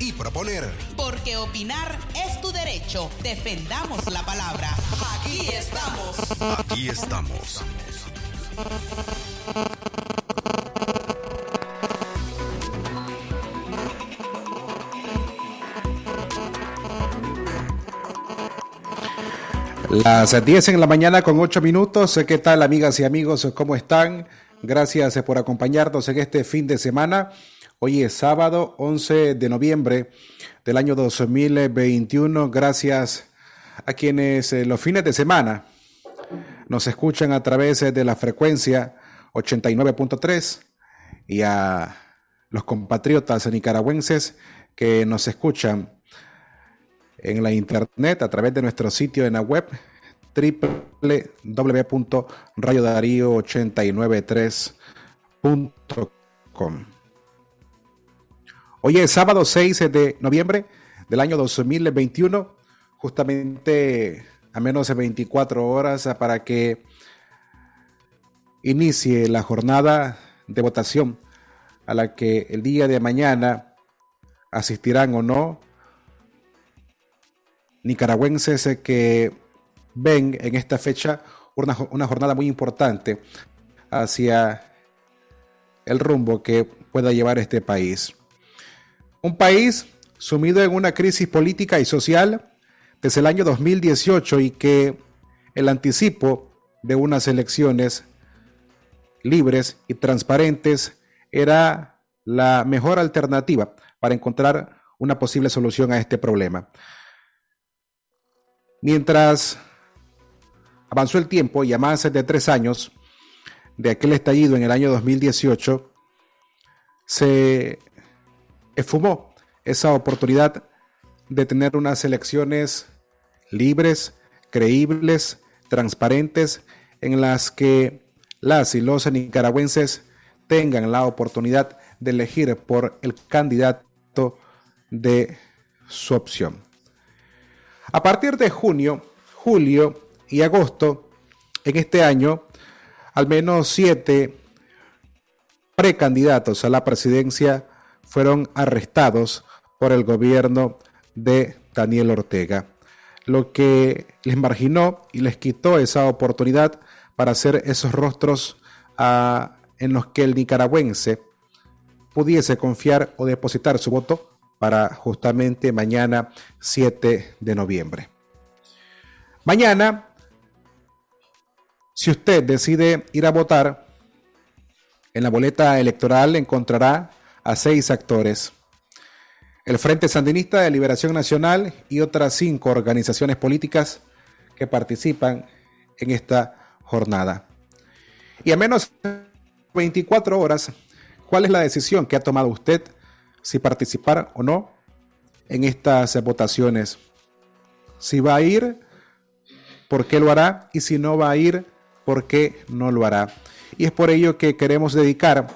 y proponer. Porque opinar es tu derecho. Defendamos la palabra. Aquí estamos. Aquí estamos. Las 10 en la mañana con 8 minutos. ¿Qué tal amigas y amigos? ¿Cómo están? Gracias por acompañarnos en este fin de semana. Hoy es sábado 11 de noviembre del año 2021. Gracias a quienes eh, los fines de semana nos escuchan a través de la frecuencia 89.3 y a los compatriotas nicaragüenses que nos escuchan en la internet a través de nuestro sitio en la web www.radiodarío893.com. Hoy es sábado 6 de noviembre del año 2021, justamente a menos de 24 horas para que inicie la jornada de votación a la que el día de mañana asistirán o no nicaragüenses que ven en esta fecha una, una jornada muy importante hacia el rumbo que pueda llevar este país. Un país sumido en una crisis política y social desde el año 2018 y que el anticipo de unas elecciones libres y transparentes era la mejor alternativa para encontrar una posible solución a este problema. Mientras avanzó el tiempo y a más de tres años de aquel estallido en el año 2018, se esfumó esa oportunidad de tener unas elecciones libres, creíbles, transparentes, en las que las y los nicaragüenses tengan la oportunidad de elegir por el candidato de su opción. A partir de junio, julio y agosto, en este año, al menos siete precandidatos a la presidencia fueron arrestados por el gobierno de Daniel Ortega, lo que les marginó y les quitó esa oportunidad para hacer esos rostros uh, en los que el nicaragüense pudiese confiar o depositar su voto para justamente mañana 7 de noviembre. Mañana, si usted decide ir a votar, en la boleta electoral encontrará a seis actores. El Frente Sandinista de Liberación Nacional y otras cinco organizaciones políticas que participan en esta jornada. Y a menos de 24 horas, ¿cuál es la decisión que ha tomado usted si participar o no en estas votaciones? Si va a ir, ¿por qué lo hará? Y si no va a ir, ¿por qué no lo hará? Y es por ello que queremos dedicar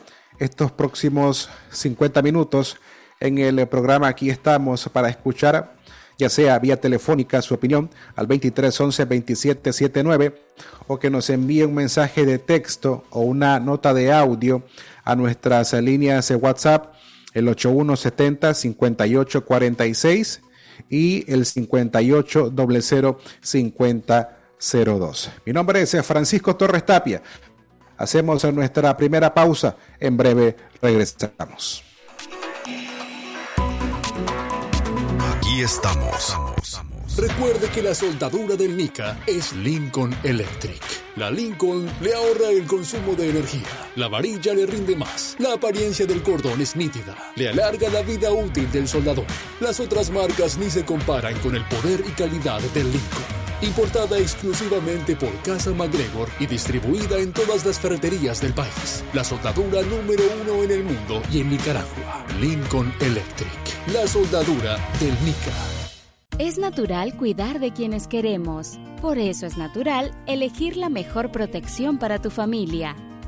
estos próximos 50 minutos en el programa. Aquí estamos para escuchar, ya sea vía telefónica, su opinión al 2311 2779 o que nos envíe un mensaje de texto o una nota de audio a nuestras líneas de WhatsApp, el 8170 5846 y el 5800 5002. Mi nombre es Francisco Torres Tapia. Hacemos nuestra primera pausa. En breve regresamos. Aquí estamos. Recuerde que la soldadura del Nica es Lincoln Electric. La Lincoln le ahorra el consumo de energía. La varilla le rinde más. La apariencia del cordón es nítida. Le alarga la vida útil del soldador. Las otras marcas ni se comparan con el poder y calidad del Lincoln. Importada exclusivamente por Casa MacGregor y distribuida en todas las ferreterías del país. La soldadura número uno en el mundo y en Nicaragua. Lincoln Electric. La soldadura del Nica. Es natural cuidar de quienes queremos. Por eso es natural elegir la mejor protección para tu familia.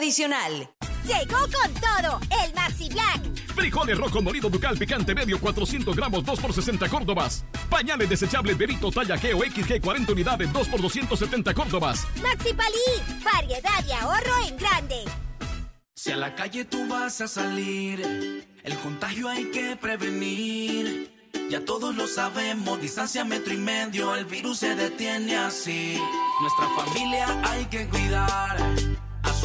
adicional. Llegó con todo el Maxi Black. Frijoles rojo molido ducal picante medio 400 gramos 2 por 60 córdobas. Pañales desechables Berito talla G o XG 40 unidades 2 por 270 córdobas. Maxi Palí, variedad y ahorro en grande. Si a la calle tú vas a salir, el contagio hay que prevenir. Ya todos lo sabemos, distancia metro y medio, el virus se detiene así. Nuestra familia hay que cuidar,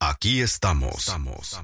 Aquí estamos. estamos.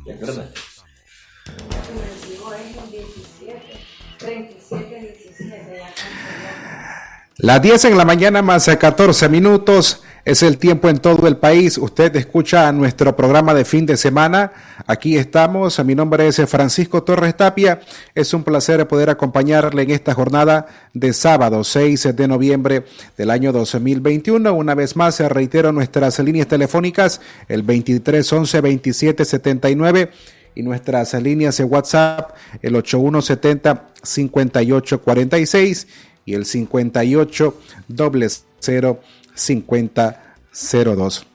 Las 10 en la mañana más 14 minutos es el tiempo en todo el país. Usted escucha nuestro programa de fin de semana. Aquí estamos. Mi nombre es Francisco Torres Tapia. Es un placer poder acompañarle en esta jornada de sábado 6 de noviembre del año 2021. Una vez más, reitero nuestras líneas telefónicas, el 23 11 27 79 y nuestras líneas de WhatsApp, el 8170 5846 y el 58 00 5002.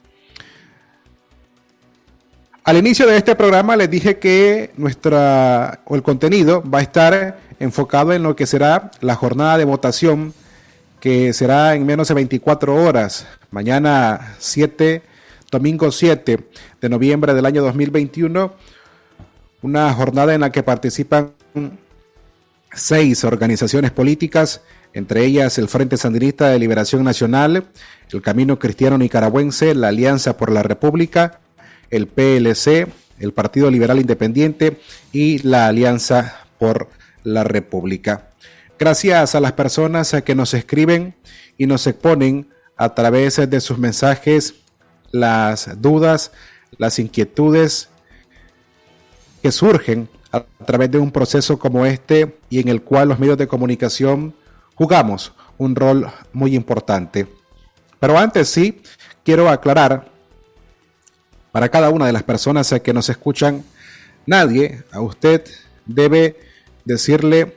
Al inicio de este programa les dije que nuestra el contenido va a estar enfocado en lo que será la jornada de votación que será en menos de 24 horas, mañana 7, domingo 7 de noviembre del año 2021, una jornada en la que participan seis organizaciones políticas entre ellas el Frente Sandinista de Liberación Nacional, el Camino Cristiano Nicaragüense, la Alianza por la República, el PLC, el Partido Liberal Independiente y la Alianza por la República. Gracias a las personas que nos escriben y nos exponen a través de sus mensajes las dudas, las inquietudes que surgen a través de un proceso como este y en el cual los medios de comunicación jugamos un rol muy importante. Pero antes sí, quiero aclarar para cada una de las personas que nos escuchan, nadie a usted debe decirle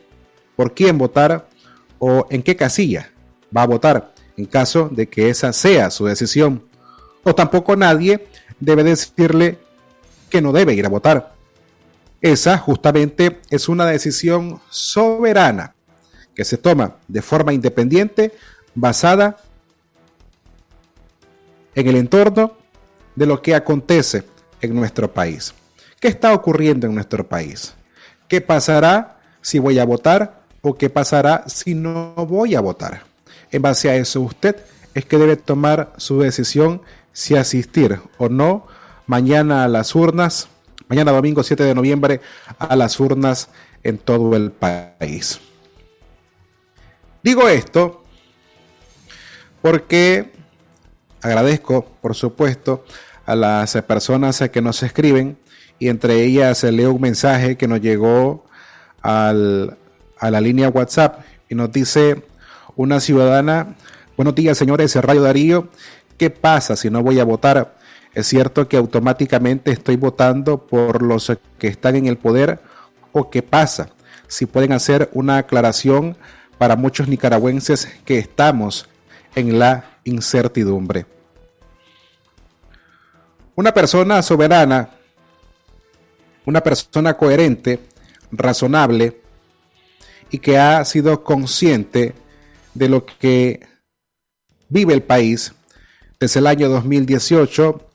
por quién votar o en qué casilla va a votar en caso de que esa sea su decisión. O tampoco nadie debe decirle que no debe ir a votar. Esa justamente es una decisión soberana que se toma de forma independiente basada en el entorno de lo que acontece en nuestro país. ¿Qué está ocurriendo en nuestro país? ¿Qué pasará si voy a votar o qué pasará si no voy a votar? En base a eso usted es que debe tomar su decisión si asistir o no mañana a las urnas, mañana domingo 7 de noviembre a las urnas en todo el país. Digo esto porque agradezco, por supuesto, a las personas que nos escriben y entre ellas leo un mensaje que nos llegó al, a la línea WhatsApp y nos dice una ciudadana, buenos días señores, Radio Darío, ¿qué pasa si no voy a votar? ¿Es cierto que automáticamente estoy votando por los que están en el poder? ¿O qué pasa? Si pueden hacer una aclaración para muchos nicaragüenses que estamos en la incertidumbre. Una persona soberana, una persona coherente, razonable y que ha sido consciente de lo que vive el país desde el año 2018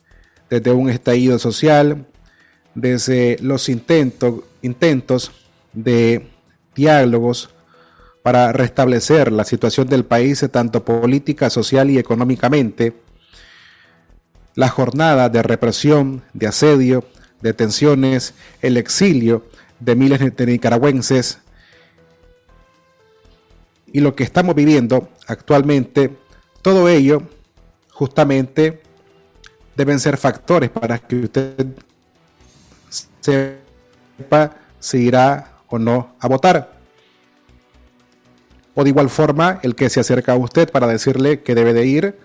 desde un estallido social, desde los intentos, intentos de diálogos para restablecer la situación del país, tanto política, social y económicamente, la jornada de represión, de asedio, de tensiones, el exilio de miles de nicaragüenses y lo que estamos viviendo actualmente, todo ello justamente deben ser factores para que usted sepa si irá o no a votar. O de igual forma, el que se acerca a usted para decirle que debe de ir,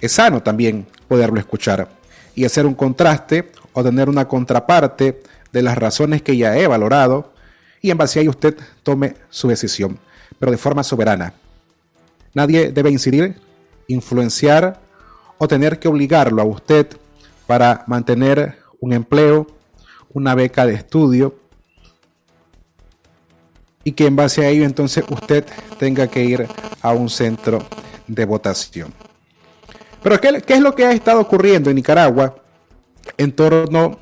es sano también poderlo escuchar y hacer un contraste o tener una contraparte de las razones que ya he valorado y en base a ello usted tome su decisión, pero de forma soberana. Nadie debe incidir, influenciar o tener que obligarlo a usted para mantener un empleo, una beca de estudio y que en base a ello entonces usted tenga que ir a un centro de votación. Pero ¿qué, es lo que ha estado ocurriendo en Nicaragua en torno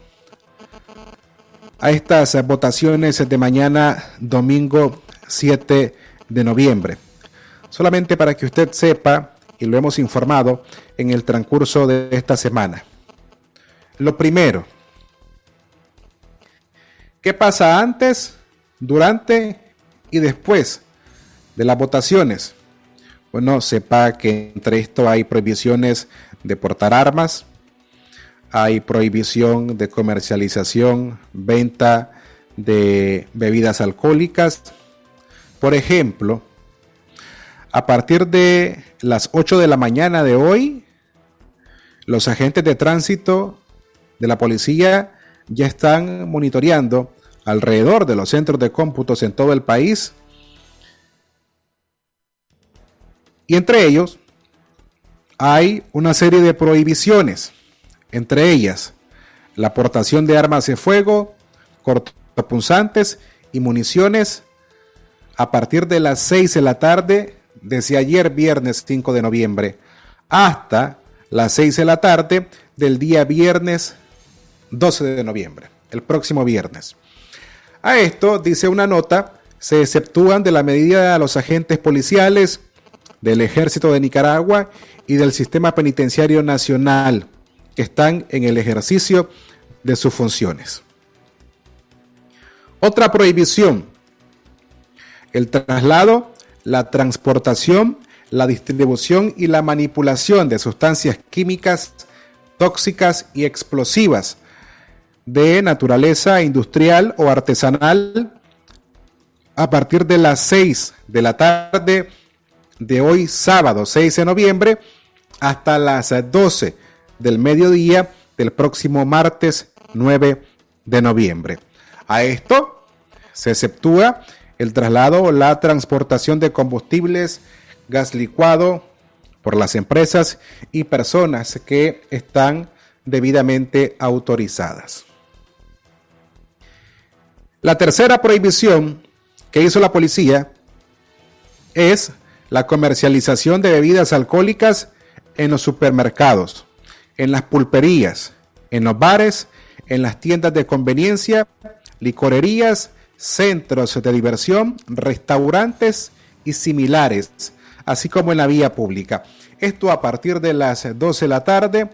a estas votaciones de mañana domingo 7 de noviembre? Solamente para que usted sepa y lo hemos informado en el transcurso de esta semana. Lo primero, ¿qué pasa antes, durante y después de las votaciones? Bueno, sepa que entre esto hay prohibiciones de portar armas, hay prohibición de comercialización, venta de bebidas alcohólicas. Por ejemplo, a partir de las 8 de la mañana de hoy, los agentes de tránsito de la policía ya están monitoreando alrededor de los centros de cómputos en todo el país. Y entre ellos hay una serie de prohibiciones, entre ellas la aportación de armas de fuego, cortopunzantes y municiones a partir de las 6 de la tarde desde ayer viernes 5 de noviembre hasta las 6 de la tarde del día viernes 12 de noviembre, el próximo viernes. A esto, dice una nota, se exceptúan de la medida a los agentes policiales del Ejército de Nicaragua y del Sistema Penitenciario Nacional que están en el ejercicio de sus funciones. Otra prohibición, el traslado la transportación, la distribución y la manipulación de sustancias químicas tóxicas y explosivas de naturaleza industrial o artesanal a partir de las 6 de la tarde de hoy sábado 6 de noviembre hasta las 12 del mediodía del próximo martes 9 de noviembre. A esto se exceptúa el traslado o la transportación de combustibles, gas licuado por las empresas y personas que están debidamente autorizadas. La tercera prohibición que hizo la policía es la comercialización de bebidas alcohólicas en los supermercados, en las pulperías, en los bares, en las tiendas de conveniencia, licorerías, centros de diversión, restaurantes y similares, así como en la vía pública. Esto a partir de las 12 de la tarde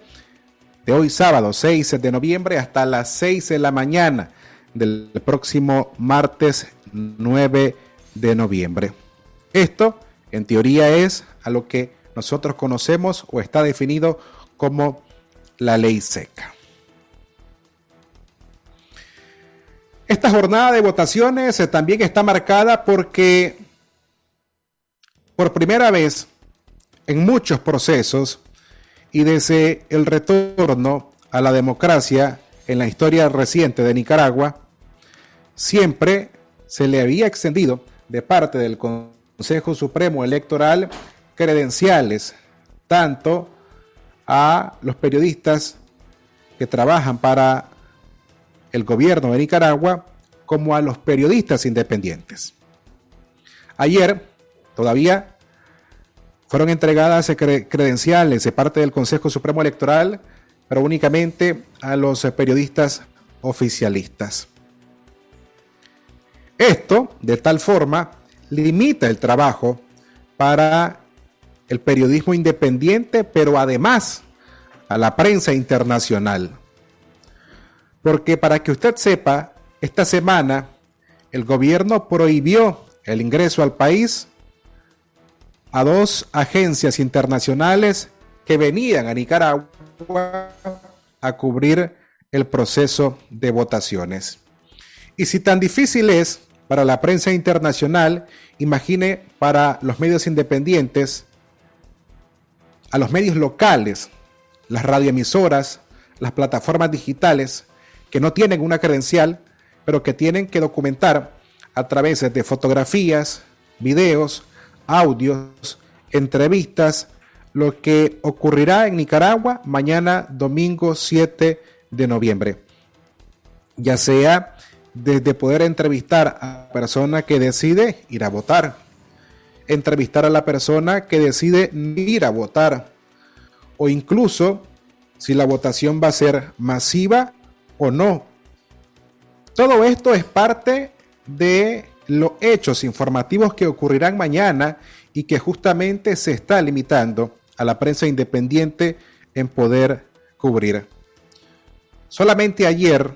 de hoy sábado 6 de noviembre hasta las 6 de la mañana del próximo martes 9 de noviembre. Esto en teoría es a lo que nosotros conocemos o está definido como la ley seca. Esta jornada de votaciones eh, también está marcada porque por primera vez en muchos procesos y desde el retorno a la democracia en la historia reciente de Nicaragua, siempre se le había extendido de parte del Consejo Supremo Electoral credenciales tanto a los periodistas que trabajan para el gobierno de Nicaragua como a los periodistas independientes. Ayer todavía fueron entregadas credenciales de parte del Consejo Supremo Electoral, pero únicamente a los periodistas oficialistas. Esto, de tal forma, limita el trabajo para el periodismo independiente, pero además a la prensa internacional. Porque para que usted sepa, esta semana el gobierno prohibió el ingreso al país a dos agencias internacionales que venían a Nicaragua a cubrir el proceso de votaciones. Y si tan difícil es para la prensa internacional, imagine para los medios independientes, a los medios locales, las radioemisoras, las plataformas digitales, que no tienen una credencial, pero que tienen que documentar a través de fotografías, videos, audios, entrevistas, lo que ocurrirá en Nicaragua mañana domingo 7 de noviembre. Ya sea desde poder entrevistar a la persona que decide ir a votar, entrevistar a la persona que decide ir a votar, o incluso si la votación va a ser masiva o no. Todo esto es parte de los hechos informativos que ocurrirán mañana y que justamente se está limitando a la prensa independiente en poder cubrir. Solamente ayer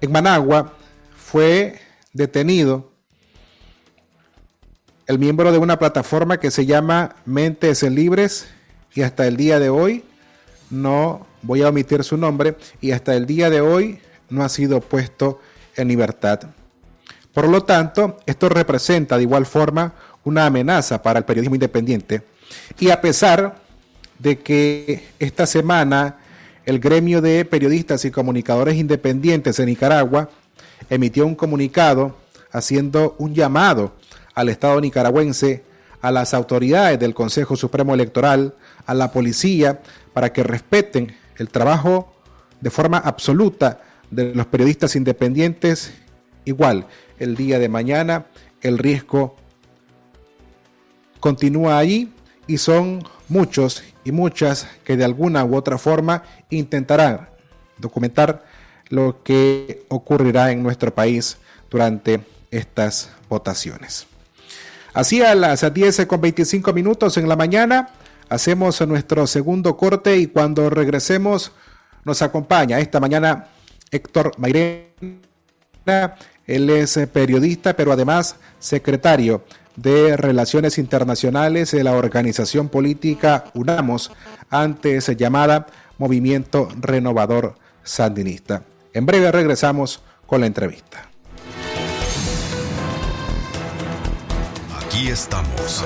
en Managua fue detenido el miembro de una plataforma que se llama Mentes Libres y hasta el día de hoy no voy a omitir su nombre y hasta el día de hoy no ha sido puesto en libertad. Por lo tanto, esto representa de igual forma una amenaza para el periodismo independiente. Y a pesar de que esta semana el gremio de periodistas y comunicadores independientes de Nicaragua emitió un comunicado haciendo un llamado al Estado nicaragüense, a las autoridades del Consejo Supremo Electoral, a la policía, para que respeten el trabajo de forma absoluta de los periodistas independientes. Igual, el día de mañana el riesgo continúa allí y son muchos y muchas que de alguna u otra forma intentarán documentar lo que ocurrirá en nuestro país durante estas votaciones. Así a las 10 con 25 minutos en la mañana hacemos nuestro segundo corte y cuando regresemos nos acompaña esta mañana Héctor Mairena. Él es periodista, pero además secretario de Relaciones Internacionales de la organización política UNAMOS, antes llamada Movimiento Renovador Sandinista. En breve regresamos con la entrevista. Aquí estamos.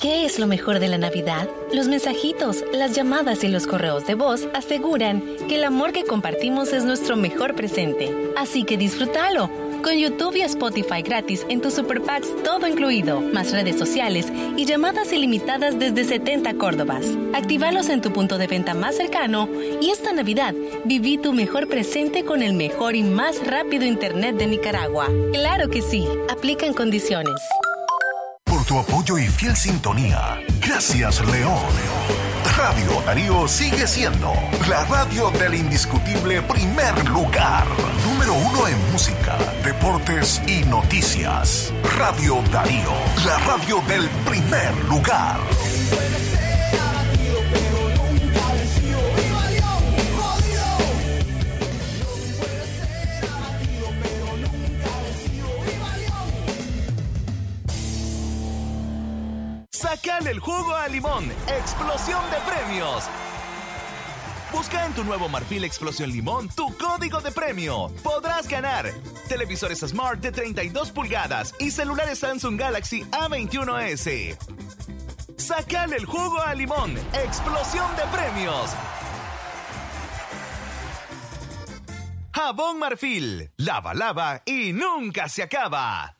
¿Qué es lo mejor de la Navidad? Los mensajitos, las llamadas y los correos de voz aseguran que el amor que compartimos es nuestro mejor presente. Así que disfrútalo con YouTube y Spotify gratis en tus Super Packs todo incluido, más redes sociales y llamadas ilimitadas desde 70 Córdobas. Actívalos en tu punto de venta más cercano y esta Navidad viví tu mejor presente con el mejor y más rápido Internet de Nicaragua. Claro que sí, aplica en condiciones tu apoyo y fiel sintonía. Gracias, León. Radio Darío sigue siendo la radio del indiscutible primer lugar. Número uno en música, deportes y noticias. Radio Darío, la radio del primer lugar. Sacale el jugo a limón. Explosión de premios. Busca en tu nuevo Marfil Explosión Limón tu código de premio. Podrás ganar televisores Smart de 32 pulgadas y celulares Samsung Galaxy A21s. Sacale el jugo a limón. Explosión de premios. Jabón Marfil. Lava, lava y nunca se acaba.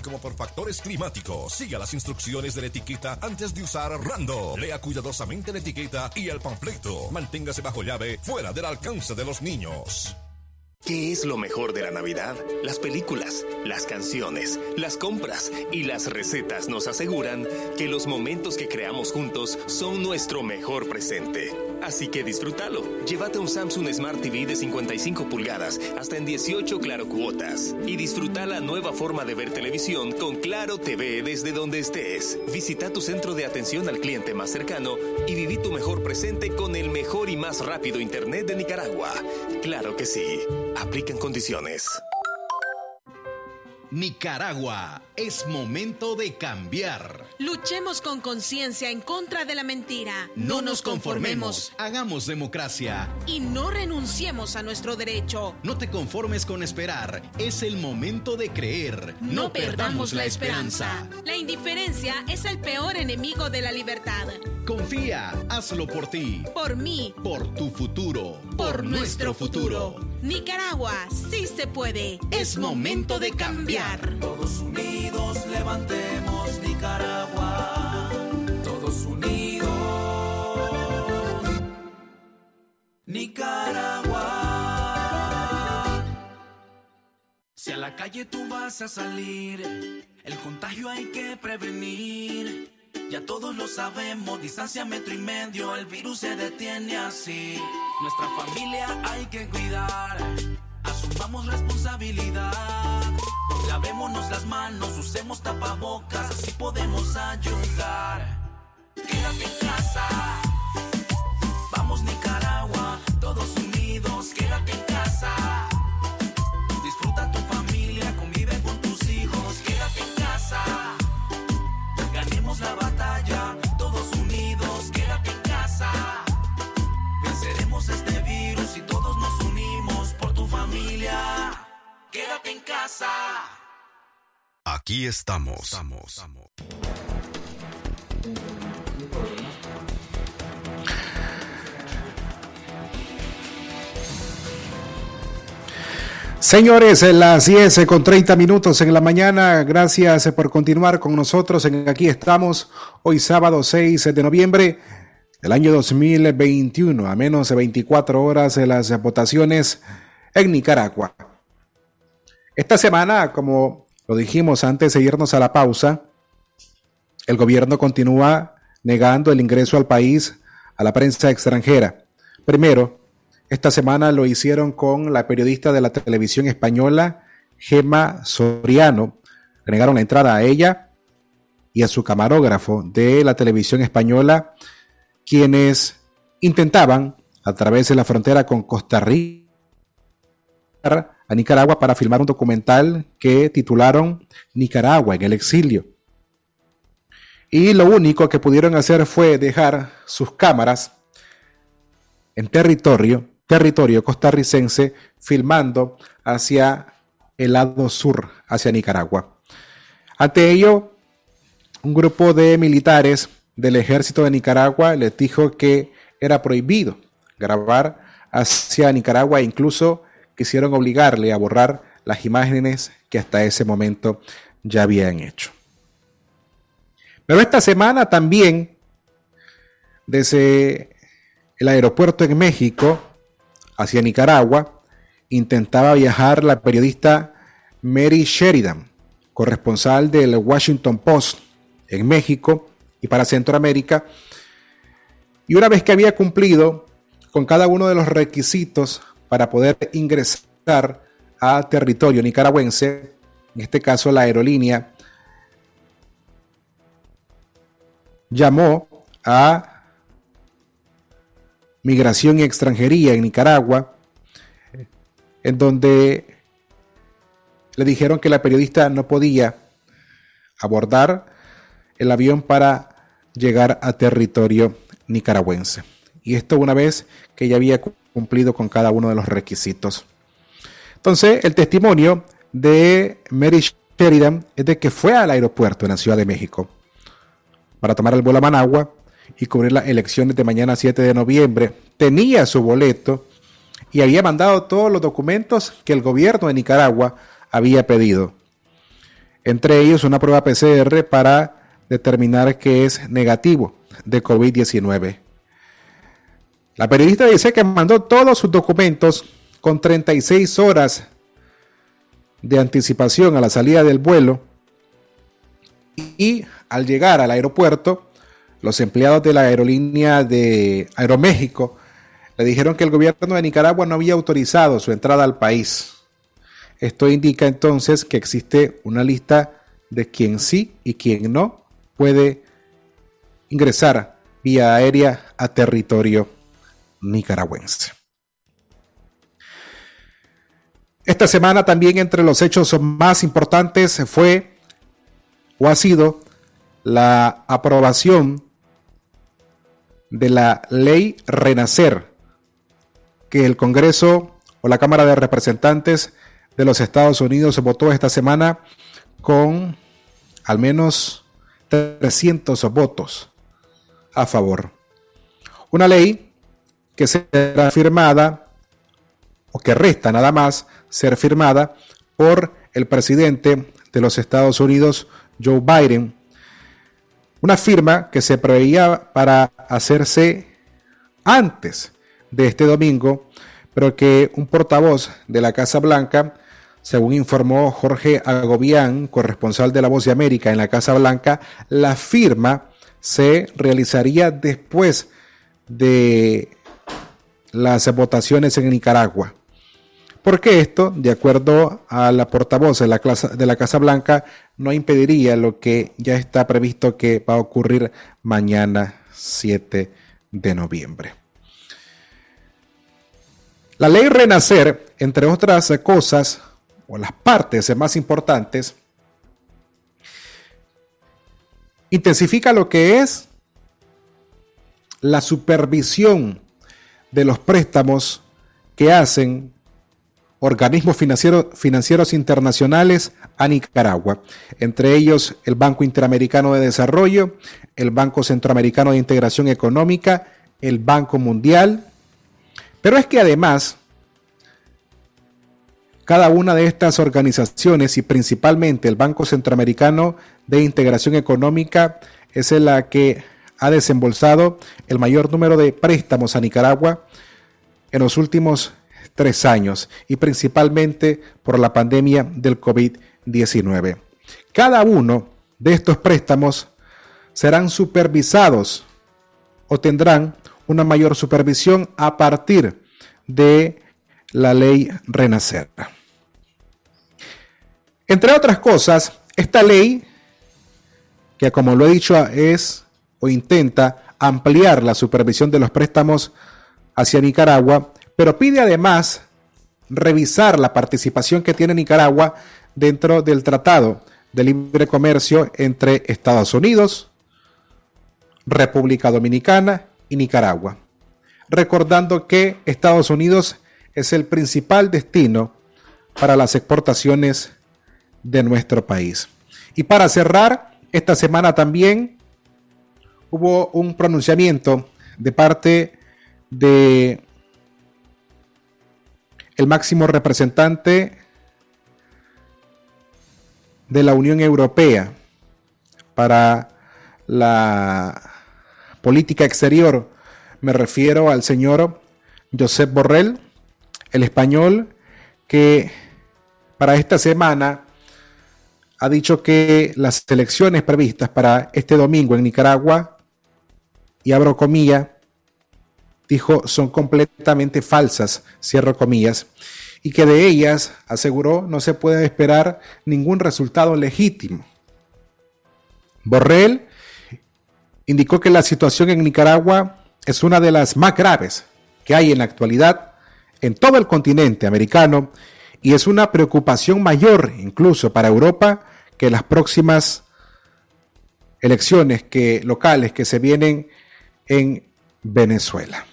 como por factores climáticos. Siga las instrucciones de la etiqueta antes de usar Rando. Lea cuidadosamente la etiqueta y el panfleto. Manténgase bajo llave, fuera del alcance de los niños. ¿Qué es lo mejor de la Navidad? Las películas, las canciones, las compras y las recetas nos aseguran que los momentos que creamos juntos son nuestro mejor presente. Así que disfrútalo. Llévate un Samsung Smart TV de 55 pulgadas hasta en 18 Claro cuotas y disfruta la nueva forma de ver televisión con Claro TV desde donde estés. Visita tu centro de atención al cliente más cercano y viví tu mejor presente con el mejor y más rápido internet de Nicaragua. Claro que sí. Aplican condiciones. Nicaragua, es momento de cambiar. Luchemos con conciencia en contra de la mentira. No, nos conformemos. Hagamos democracia. Y no renunciemos a nuestro derecho. No te conformes con esperar. Es el momento de creer. No, perdamos la esperanza. La indiferencia es el peor enemigo de la libertad. Confía, hazlo por ti. Por mí. Por tu futuro. Por, nuestro futuro. Nicaragua, sí se puede. Es momento de cambiar. Todos unidos levantemos Nicaragua. Todos unidos. Nicaragua. Si a la calle tú vas a salir, el contagio hay que prevenir. Ya todos lo sabemos, distancia metro y medio, el virus se detiene así. Nuestra familia hay que cuidar, asumamos responsabilidad. Lavémonos las manos, usemos tapabocas, así podemos ayudar. Quédate en casa. Estamos. estamos. Señores, en las 10 con 30 minutos en la mañana, gracias por continuar con nosotros en Aquí estamos, hoy sábado 6 de noviembre del año 2021, a menos de 24 horas de las votaciones en Nicaragua. Esta semana, como lo dijimos antes de irnos a la pausa, el gobierno continúa negando el ingreso al país a la prensa extranjera. Primero, esta semana lo hicieron con la periodista de la televisión española, Gema Soriano. Negaron la entrada a ella y a su camarógrafo de la televisión española, quienes intentaban, a través de la frontera con Costa Rica, a Nicaragua para filmar un documental que titularon Nicaragua en el exilio. Y lo único que pudieron hacer fue dejar sus cámaras en territorio, territorio costarricense, filmando hacia el lado sur, hacia Nicaragua. Ante ello, un grupo de militares del ejército de Nicaragua les dijo que era prohibido grabar hacia Nicaragua incluso quisieron obligarle a borrar las imágenes que hasta ese momento ya habían hecho. Pero esta semana también, desde el aeropuerto en México hacia Nicaragua, intentaba viajar la periodista Mary Sheridan, corresponsal del Washington Post en México y para Centroamérica. Y una vez que había cumplido con cada uno de los requisitos para poder ingresar a territorio nicaragüense, en este caso la aerolínea, llamó a Migración y Extranjería en Nicaragua, en donde le dijeron que la periodista no podía abordar el avión para llegar a territorio nicaragüense. Y esto una vez que ya había cumplido con cada uno de los requisitos. Entonces, el testimonio de Mary Sheridan es de que fue al aeropuerto en la Ciudad de México para tomar el vuelo a Managua y cubrir las elecciones de mañana 7 de noviembre. Tenía su boleto y había mandado todos los documentos que el gobierno de Nicaragua había pedido. Entre ellos una prueba PCR para determinar que es negativo de COVID-19. La periodista dice que mandó todos sus documentos con 36 horas de anticipación a la salida del vuelo y al llegar al aeropuerto, los empleados de la aerolínea de Aeroméxico le dijeron que el gobierno de Nicaragua no había autorizado su entrada al país. Esto indica entonces que existe una lista de quien sí y quien no puede ingresar vía aérea a territorio nicaragüense. Esta semana también entre los hechos más importantes fue o ha sido la aprobación de la ley Renacer, que el Congreso o la Cámara de Representantes de los Estados Unidos votó esta semana con al menos 300 votos a favor. Una ley que será firmada, o que resta nada más ser firmada por el presidente de los Estados Unidos, Joe Biden. Una firma que se preveía para hacerse antes de este domingo, pero que un portavoz de la Casa Blanca, según informó Jorge Agobián, corresponsal de La Voz de América en la Casa Blanca, la firma se realizaría después de las votaciones en Nicaragua. Porque esto, de acuerdo a la portavoz de la, de la Casa Blanca, no impediría lo que ya está previsto que va a ocurrir mañana 7 de noviembre. La ley Renacer, entre otras cosas, o las partes más importantes, intensifica lo que es la supervisión de los préstamos que hacen organismos financieros internacionales a Nicaragua, entre ellos el Banco Interamericano de Desarrollo, el Banco Centroamericano de Integración Económica, el Banco Mundial. Pero es que además, cada una de estas organizaciones y principalmente el Banco Centroamericano de Integración Económica es la que ha desembolsado el mayor número de préstamos a Nicaragua en los últimos tres años y principalmente por la pandemia del COVID-19. Cada uno de estos préstamos serán supervisados o tendrán una mayor supervisión a partir de la ley Renacer. Entre otras cosas, esta ley, que como lo he dicho es o intenta ampliar la supervisión de los préstamos hacia Nicaragua, pero pide además revisar la participación que tiene Nicaragua dentro del Tratado de Libre Comercio entre Estados Unidos, República Dominicana y Nicaragua. Recordando que Estados Unidos es el principal destino para las exportaciones de nuestro país. Y para cerrar, esta semana también hubo un pronunciamiento de parte de el máximo representante de la Unión Europea para la política exterior. Me refiero al señor Josep Borrell, el español, que para esta semana ha dicho que las elecciones previstas para este domingo en Nicaragua, y abro comillas, dijo son completamente falsas, cierro comillas, y que de ellas, aseguró, no se puede esperar ningún resultado legítimo. Borrell indicó que la situación en Nicaragua es una de las más graves que hay en la actualidad en todo el continente americano y es una preocupación mayor incluso para Europa que las próximas elecciones que, locales que se vienen en Venezuela.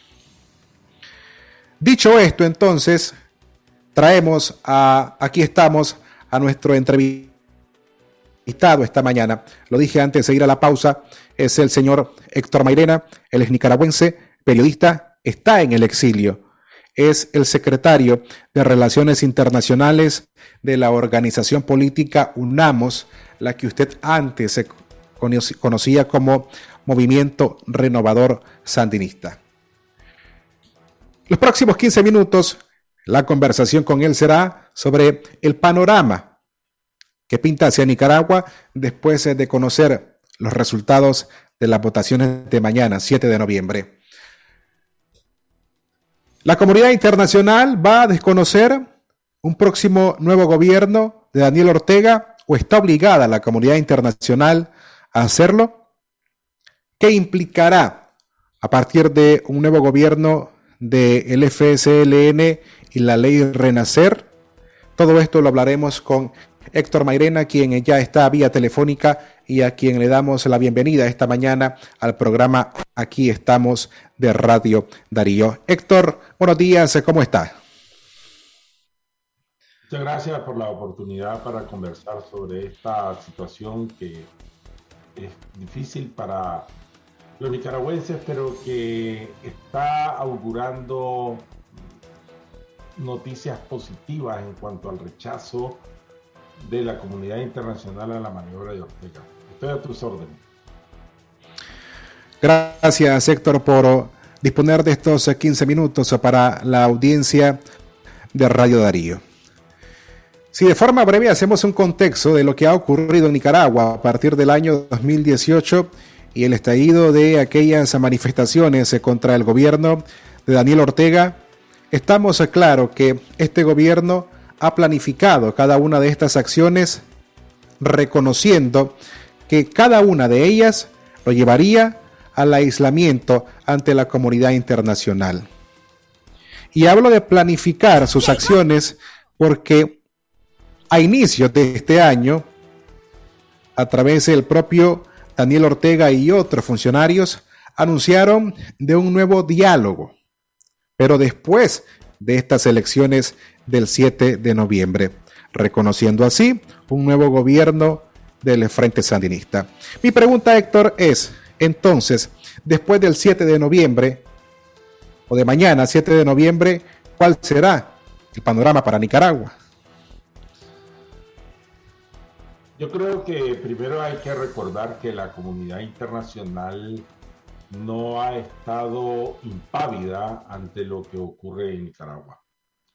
Dicho esto, entonces, traemos a, aquí estamos, a nuestro entrevistado esta mañana. Lo dije antes de ir a la pausa, es el señor Héctor Mairena, él es nicaragüense, periodista, está en el exilio. Es el secretario de Relaciones Internacionales de la organización política UNAMOS, la que usted antes se conocía como Movimiento Renovador Sandinista. Los próximos 15 minutos, la conversación con él será sobre el panorama que pinta hacia Nicaragua después de conocer los resultados de las votaciones de mañana, 7 de noviembre. La comunidad internacional va a desconocer un próximo nuevo gobierno de Daniel Ortega o está obligada la comunidad internacional hacerlo. ¿Qué implicará a partir de un nuevo gobierno del FSLN y la ley Renacer? Todo esto lo hablaremos con Héctor Mairena, quien ya está vía telefónica y a quien le damos la bienvenida esta mañana al programa Aquí estamos de Radio Darío. Héctor, buenos días, ¿cómo está? Muchas gracias por la oportunidad para conversar sobre esta situación que es difícil para los nicaragüenses, pero que está augurando noticias positivas en cuanto al rechazo de la comunidad internacional a la maniobra de Ortega. Estoy a tus órdenes. Gracias, Héctor, por disponer de estos 15 minutos para la audiencia de Radio Darío. Si de forma breve hacemos un contexto de lo que ha ocurrido en Nicaragua a partir del año 2018 y el estallido de aquellas manifestaciones contra el gobierno de Daniel Ortega, estamos claro que este gobierno ha planificado cada una de estas acciones reconociendo que cada una de ellas lo llevaría al aislamiento ante la comunidad internacional. Y hablo de planificar sus acciones porque a inicios de este año, a través del propio Daniel Ortega y otros funcionarios, anunciaron de un nuevo diálogo, pero después de estas elecciones del 7 de noviembre, reconociendo así un nuevo gobierno del Frente Sandinista. Mi pregunta, Héctor, es, entonces, después del 7 de noviembre, o de mañana, 7 de noviembre, ¿cuál será el panorama para Nicaragua? Yo creo que primero hay que recordar que la comunidad internacional no ha estado impávida ante lo que ocurre en Nicaragua.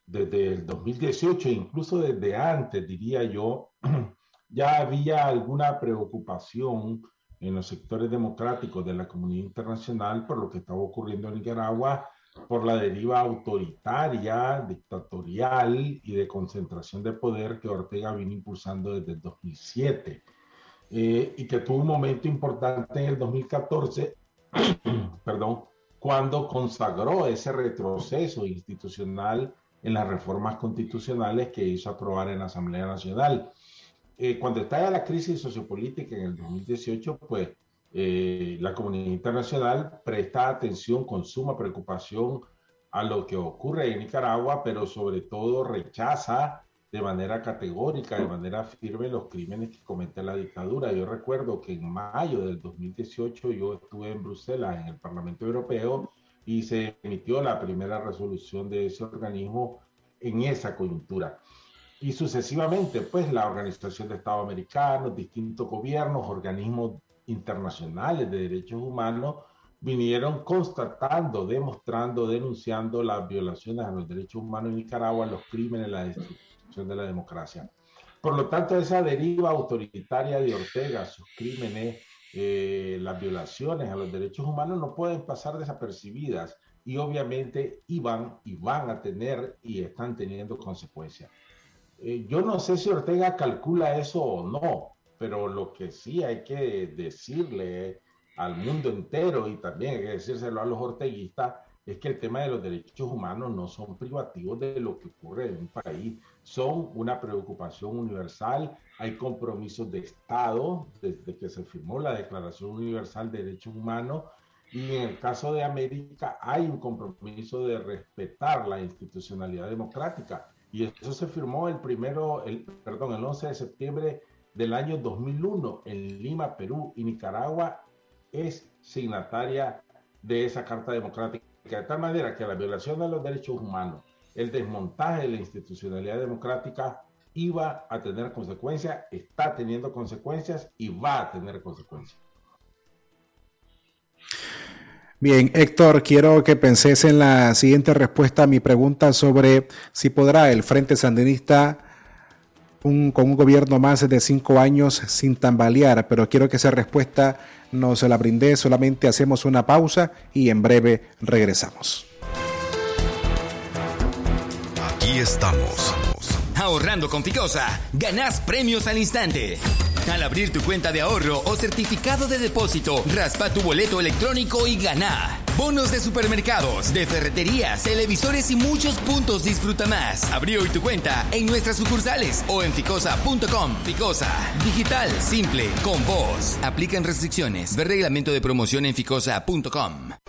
Desde el 2018, incluso desde antes, diría yo, ya había alguna preocupación en los sectores democráticos de la comunidad internacional por lo que estaba ocurriendo en Nicaragua, por la deriva autoritaria, dictatorial y de concentración de poder que Ortega vino impulsando desde el 2007 eh, y que tuvo un momento importante en el 2014, perdón, cuando consagró ese retroceso institucional en las reformas constitucionales que hizo aprobar en la Asamblea Nacional. Eh, cuando estalla la crisis sociopolítica en el 2018, pues eh, la comunidad internacional presta atención con suma preocupación a lo que ocurre en Nicaragua, pero sobre todo rechaza de manera categórica, de manera firme los crímenes que comete la dictadura. Yo recuerdo que en mayo del 2018 yo estuve en Bruselas, en el Parlamento Europeo, y se emitió la primera resolución de ese organismo en esa coyuntura. Y sucesivamente, pues la Organización de Estados Americanos, distintos gobiernos, organismos internacionales de derechos humanos vinieron constatando, demostrando, denunciando las violaciones a los derechos humanos en Nicaragua, los crímenes, la destrucción de la democracia. Por lo tanto, esa deriva autoritaria de Ortega, sus crímenes, eh, las violaciones a los derechos humanos no pueden pasar desapercibidas y obviamente iban y van a tener y están teniendo consecuencias. Eh, yo no sé si Ortega calcula eso o no, pero lo que sí hay que decirle al mundo entero y también hay que decírselo a los orteguistas es que el tema de los derechos humanos no son privativos de lo que ocurre en un país, son una preocupación universal, hay compromisos de Estado desde que se firmó la Declaración Universal de Derechos Humanos y en el caso de América hay un compromiso de respetar la institucionalidad democrática y eso se firmó el primero, el, perdón, el 11 de septiembre del año 2001 en Lima, Perú y Nicaragua es signataria de esa Carta Democrática, de tal manera que la violación de los derechos humanos, el desmontaje de la institucionalidad democrática iba a tener consecuencias, está teniendo consecuencias y va a tener consecuencias. Bien, Héctor, quiero que penses en la siguiente respuesta a mi pregunta sobre si podrá el Frente Sandinista con un gobierno más de cinco años sin tambalear, pero quiero que esa respuesta nos la brinde, solamente hacemos una pausa y en breve regresamos. Aquí estamos. Ahorrando con Ficosa, ganás premios al instante. Al abrir tu cuenta de ahorro o certificado de depósito, raspa tu boleto electrónico y gana. Bonos de supermercados, de ferreterías, televisores y muchos puntos disfruta más. Abrí hoy tu cuenta en nuestras sucursales o en ficosa.com. Ficosa, digital, simple, con voz. Aplican restricciones. Ver reglamento de promoción en ficosa.com.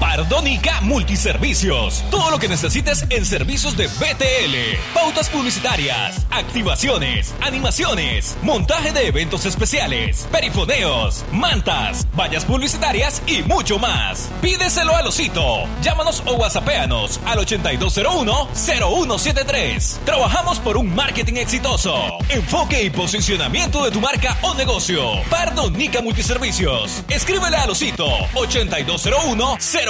Pardónica Multiservicios. Todo lo que necesites en servicios de BTL. Pautas publicitarias, activaciones, animaciones, montaje de eventos especiales, perifoneos, mantas, vallas publicitarias y mucho más. Pídeselo a Osito. Llámanos o whatsappeanos al 8201-0173. Trabajamos por un marketing exitoso. Enfoque y posicionamiento de tu marca o negocio. Pardonica Multiservicios. Escríbele a Osito 8201 0173.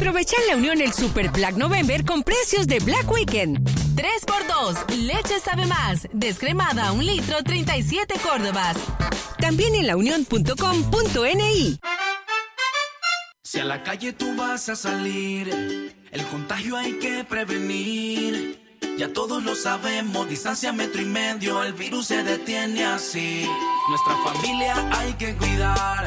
Aprovecha en la Unión el Super Black November con precios de Black Weekend. 3x2, leche sabe más, descremada un litro, 37 Córdobas. También en launión.com.ni. Si a la calle tú vas a salir, el contagio hay que prevenir. Ya todos lo sabemos, distancia metro y medio, el virus se detiene así. Nuestra familia hay que cuidar,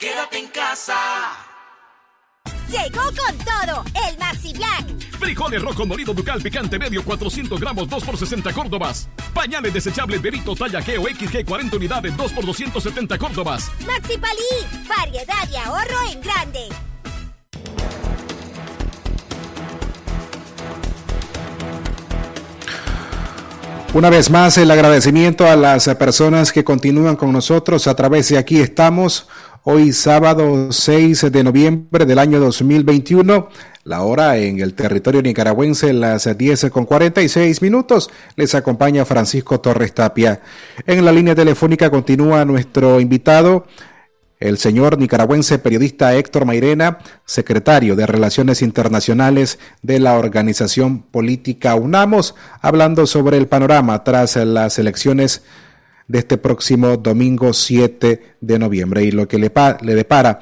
Quédate en casa. Llegó con todo el Maxi Black. Frijoles rojo molido ducal picante medio 400 gramos 2 por 60 córdobas. Pañales desechables Berito talla G o XG 40 unidades 2 por 270 córdobas. Maxi Palí, variedad y ahorro en grande. Una vez más, el agradecimiento a las personas que continúan con nosotros a través de aquí estamos. Hoy sábado 6 de noviembre del año 2021, la hora en el territorio nicaragüense, las 10 con 46 minutos. Les acompaña Francisco Torres Tapia. En la línea telefónica continúa nuestro invitado, el señor nicaragüense periodista Héctor Mairena, secretario de Relaciones Internacionales de la organización política UNAMOS, hablando sobre el panorama tras las elecciones de este próximo domingo 7 de noviembre y lo que le, le depara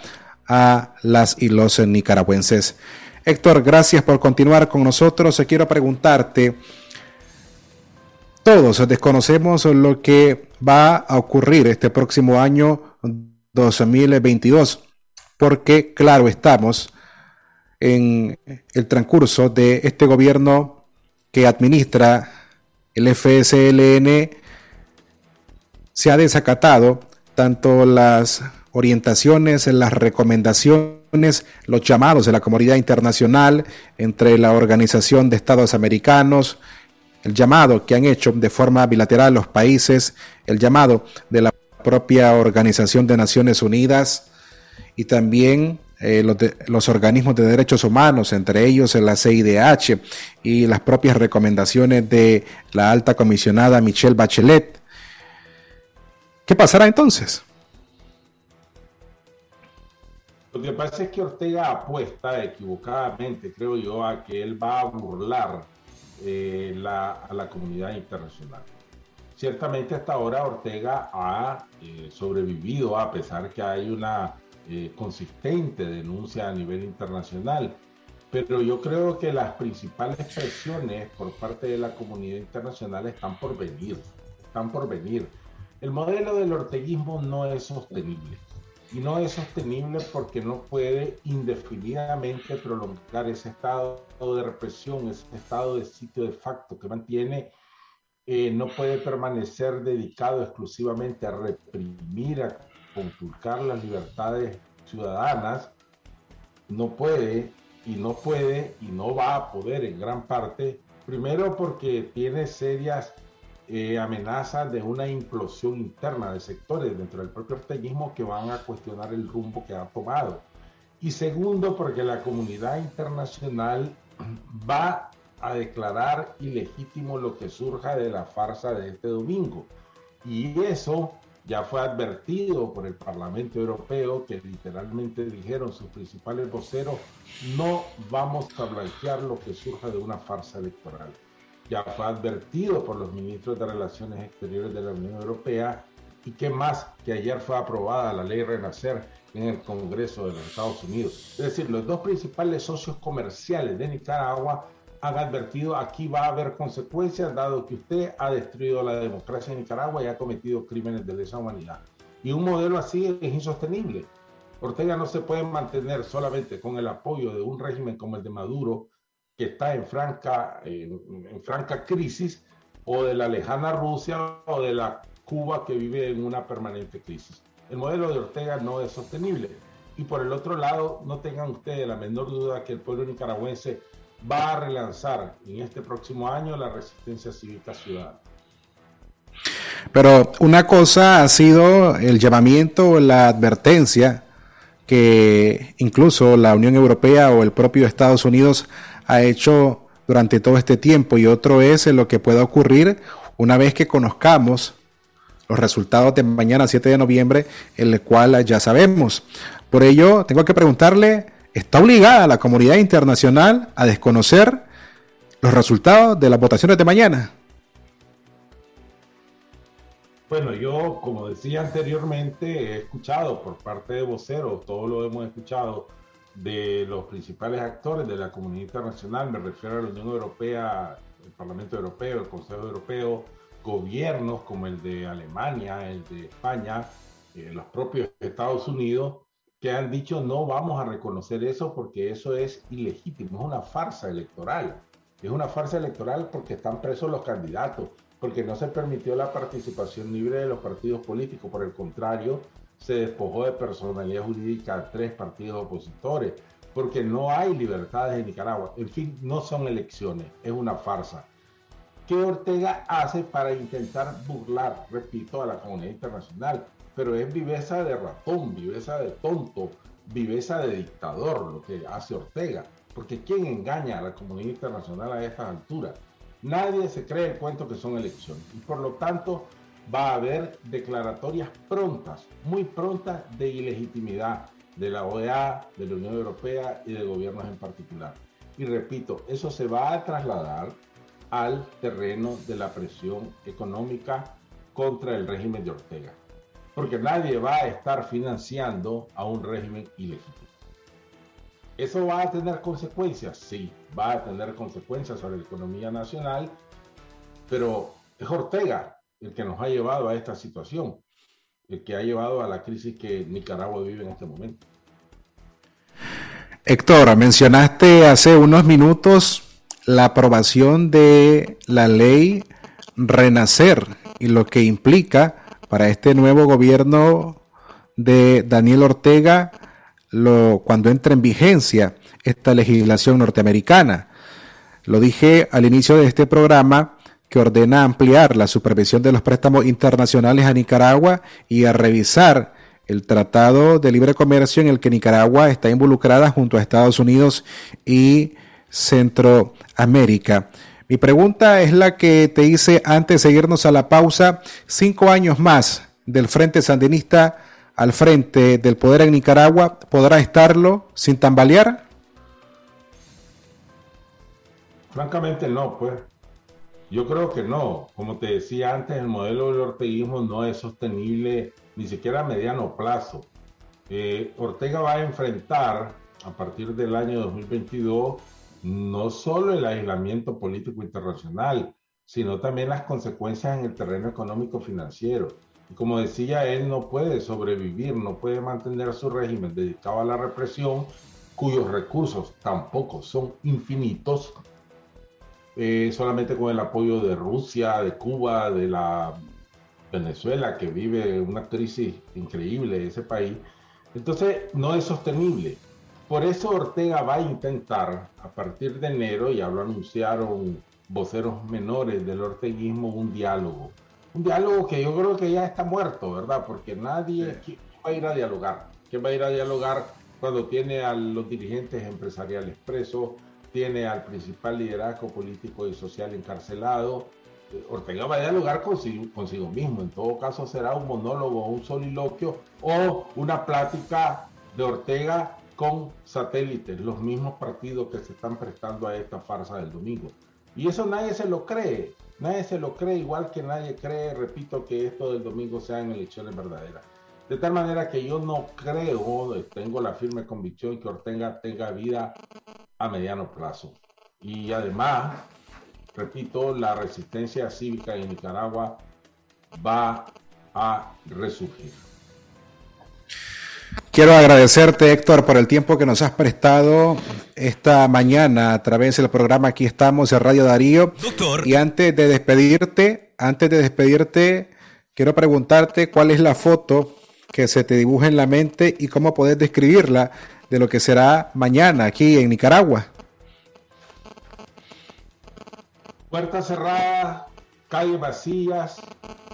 a las y los nicaragüenses. Héctor, gracias por continuar con nosotros. Quiero preguntarte, todos desconocemos lo que va a ocurrir este próximo año 2022, porque claro, estamos en el transcurso de este gobierno que administra el FSLN, se ha desacatado tanto las orientaciones, las recomendaciones, los llamados de la comunidad internacional, entre la Organización de Estados Americanos, el llamado que han hecho de forma bilateral los países, el llamado de la propia Organización de Naciones Unidas y también eh, los, los, organismos de derechos humanos, entre ellos la CIDH y las propias recomendaciones de la alta comisionada Michelle Bachelet. ¿Qué pasará entonces? Lo que pasa es que Ortega apuesta equivocadamente, creo yo, a que él va a burlar eh, a la comunidad internacional. Ciertamente hasta ahora Ortega ha eh, sobrevivido a pesar que hay una eh, consistente denuncia a nivel internacional, pero yo creo que las principales presiones por parte de la comunidad internacional están por venir, están por venir. El modelo del orteguismo no es sostenible. Y no es sostenible porque no puede indefinidamente prolongar ese estado de represión, ese estado de sitio de facto que mantiene, eh, no puede permanecer dedicado exclusivamente a reprimir, a conculcar las libertades ciudadanas, no puede y no puede y no va a poder en gran parte, primero porque tiene serias eh, amenazas de una implosión interna de sectores dentro del propio orteguismo que van a cuestionar el rumbo que ha tomado. Y segundo, porque la comunidad internacional va a declarar ilegítimo lo que surja de la farsa de este domingo. Y eso ya fue advertido por el Parlamento Europeo, que literalmente dijeron sus principales voceros, no vamos a blanquear lo que surja de una farsa electoral ya fue advertido por los ministros de Relaciones Exteriores de la Unión Europea y que más que ayer fue aprobada la ley Renacer en el Congreso de los Estados Unidos. Es decir, los dos principales socios comerciales de Nicaragua han advertido aquí va a haber consecuencias dado que usted ha destruido la democracia en Nicaragua y ha cometido crímenes de lesa humanidad. Y un modelo así es insostenible. Ortega no se puede mantener solamente con el apoyo de un régimen como el de Maduro, que está en franca, en, franca crisis, o de la lejana Rusia o de la Cuba que vive en una permanente crisis. El modelo de Ortega no es sostenible. Y por el otro lado, no tengan ustedes la menor duda que el pueblo nicaragüense va a relanzar en este próximo año la resistencia cívica ciudadana. Pero una cosa ha sido el llamamiento, la advertencia que incluso la Unión Europea o el propio Estados Unidos ha hecho durante todo este tiempo y otro es lo que pueda ocurrir una vez que conozcamos los resultados de mañana 7 de noviembre, el cual ya sabemos. Por ello, tengo que preguntarle, ¿está obligada la comunidad internacional a desconocer los resultados de las votaciones de mañana? Bueno, yo, como decía anteriormente, he escuchado por parte de voceros, todos lo hemos escuchado, de los principales actores de la comunidad internacional, me refiero a la Unión Europea, el Parlamento Europeo, el Consejo Europeo, gobiernos como el de Alemania, el de España, eh, los propios Estados Unidos, que han dicho no vamos a reconocer eso porque eso es ilegítimo, es una farsa electoral. Es una farsa electoral porque están presos los candidatos, porque no se permitió la participación libre de los partidos políticos, por el contrario, se despojó de personalidad jurídica a tres partidos opositores, porque no hay libertades en Nicaragua. En fin, no son elecciones, es una farsa. ¿Qué Ortega hace para intentar burlar, repito, a la comunidad internacional? Pero es viveza de ratón, viveza de tonto, viveza de dictador lo que hace Ortega. Porque ¿quién engaña a la comunidad internacional a estas alturas? Nadie se cree el cuento que son elecciones. Y por lo tanto, va a haber declaratorias prontas, muy prontas, de ilegitimidad de la OEA, de la Unión Europea y de gobiernos en particular. Y repito, eso se va a trasladar al terreno de la presión económica contra el régimen de Ortega. porque nadie va a estar financiando a un régimen ilegítimo. ¿Eso va a tener consecuencias? Sí, va a tener consecuencias sobre la economía nacional, pero es Ortega el que nos ha llevado a esta situación, el que ha llevado a la crisis que Nicaragua vive en este momento. Héctor, mencionaste hace unos minutos la aprobación de la ley Renacer y lo que implica para este nuevo gobierno de Daniel Ortega lo, cuando entre en vigencia esta legislación norteamericana. Lo dije al inicio de este programa que ordena ampliar la supervisión de los préstamos internacionales a Nicaragua y a revisar el Tratado de Libre Comercio en el que Nicaragua está involucrada junto a Estados Unidos y Centroamérica. Mi pregunta es la que te hice antes de seguirnos a la pausa. Cinco años más del Frente Sandinista al frente del poder en Nicaragua, ¿podrá estarlo sin tambalear? Francamente no, pues. Yo creo que no. Como te decía antes, el modelo del orteguismo no es sostenible ni siquiera a mediano plazo. Eh, Ortega va a enfrentar a partir del año 2022 no solo el aislamiento político internacional, sino también las consecuencias en el terreno económico financiero. Y como decía, él no puede sobrevivir, no puede mantener su régimen dedicado a la represión, cuyos recursos tampoco son infinitos, eh, solamente con el apoyo de Rusia, de Cuba, de la Venezuela, que vive una crisis increíble ese país. Entonces, no es sostenible. Por eso Ortega va a intentar, a partir de enero, ya lo anunciaron voceros menores del orteguismo, un diálogo. Un diálogo que yo creo que ya está muerto, ¿verdad? Porque nadie va a ir a dialogar. ¿Quién va a ir a dialogar cuando tiene a los dirigentes empresariales presos, tiene al principal liderazgo político y social encarcelado? Ortega va a dialogar consigo, consigo mismo. En todo caso será un monólogo, un soliloquio o una plática de Ortega con satélites, los mismos partidos que se están prestando a esta farsa del domingo. Y eso nadie se lo cree, nadie se lo cree, igual que nadie cree, repito, que esto del domingo sean elecciones verdaderas. De tal manera que yo no creo, tengo la firme convicción que Ortega tenga vida a mediano plazo. Y además, repito, la resistencia cívica en Nicaragua va a resurgir. Quiero agradecerte, Héctor, por el tiempo que nos has prestado esta mañana a través del programa Aquí estamos en Radio Darío. Doctor. Y antes de despedirte, antes de despedirte, quiero preguntarte cuál es la foto que se te dibuja en la mente y cómo puedes describirla de lo que será mañana aquí en Nicaragua. Puertas cerradas, calles vacías,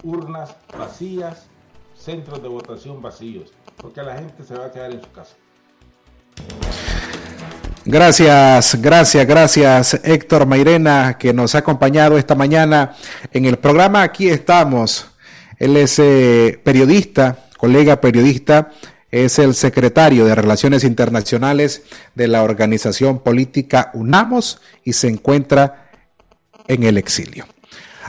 urnas vacías, centros de votación vacíos porque la gente se va a quedar en su casa. Gracias, gracias, gracias Héctor Mairena que nos ha acompañado esta mañana en el programa. Aquí estamos. Él es eh, periodista, colega periodista, es el secretario de Relaciones Internacionales de la organización política UNAMOS y se encuentra en el exilio.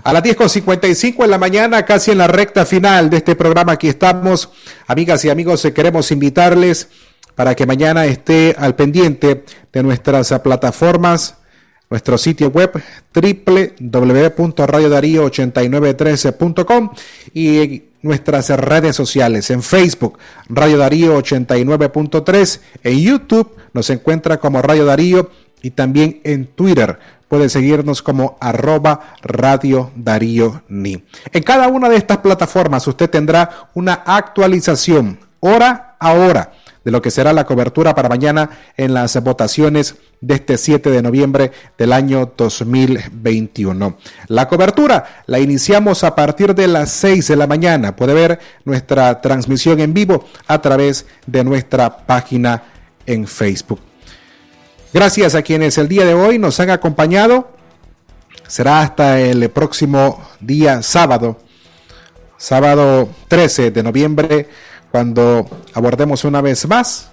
A las 10.55 en la mañana, casi en la recta final de este programa, aquí estamos. Amigas y amigos, eh, queremos invitarles para que mañana esté al pendiente de nuestras plataformas, nuestro sitio web www.radiodarío8913.com y nuestras redes sociales. En Facebook, Radio Darío 89.3, en YouTube nos encuentra como Radio Darío. Y también en Twitter puede seguirnos como arroba Radio Darío Ni. En cada una de estas plataformas usted tendrá una actualización hora a hora de lo que será la cobertura para mañana en las votaciones de este 7 de noviembre del año 2021. La cobertura la iniciamos a partir de las 6 de la mañana. Puede ver nuestra transmisión en vivo a través de nuestra página en Facebook. Gracias a quienes el día de hoy nos han acompañado. Será hasta el próximo día sábado, sábado 13 de noviembre, cuando abordemos una vez más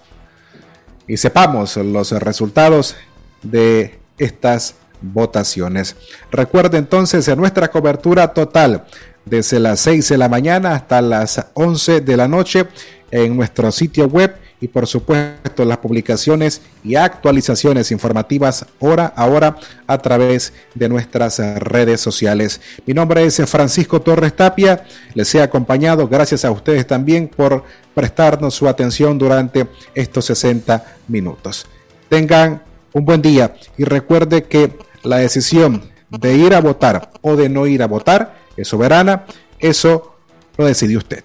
y sepamos los resultados de estas votaciones. Recuerde entonces en nuestra cobertura total desde las 6 de la mañana hasta las 11 de la noche en nuestro sitio web y por supuesto las publicaciones y actualizaciones informativas hora a hora a través de nuestras redes sociales. Mi nombre es Francisco Torres Tapia, les he acompañado, gracias a ustedes también por prestarnos su atención durante estos 60 minutos. Tengan un buen día y recuerde que la decisión de ir a votar o de no ir a votar es soberana, eso lo decide usted.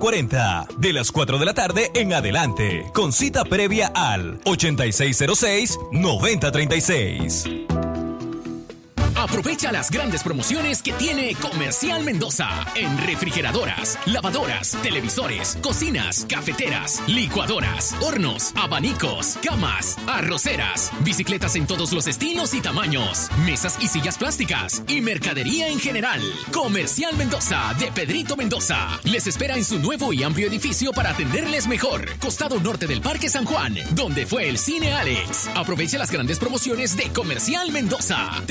40. De las 4 de la tarde en adelante. Con cita previa al 8606-9036. Aprovecha las grandes promociones que tiene Comercial Mendoza en refrigeradoras, lavadoras, televisores, cocinas, cafeteras, licuadoras, hornos, abanicos, camas, arroceras, bicicletas en todos los estilos y tamaños, mesas y sillas plásticas y mercadería en general. Comercial Mendoza de Pedrito Mendoza les espera en su nuevo y amplio edificio para atenderles mejor. Costado norte del Parque San Juan, donde fue el Cine Alex. Aprovecha las grandes promociones de Comercial Mendoza.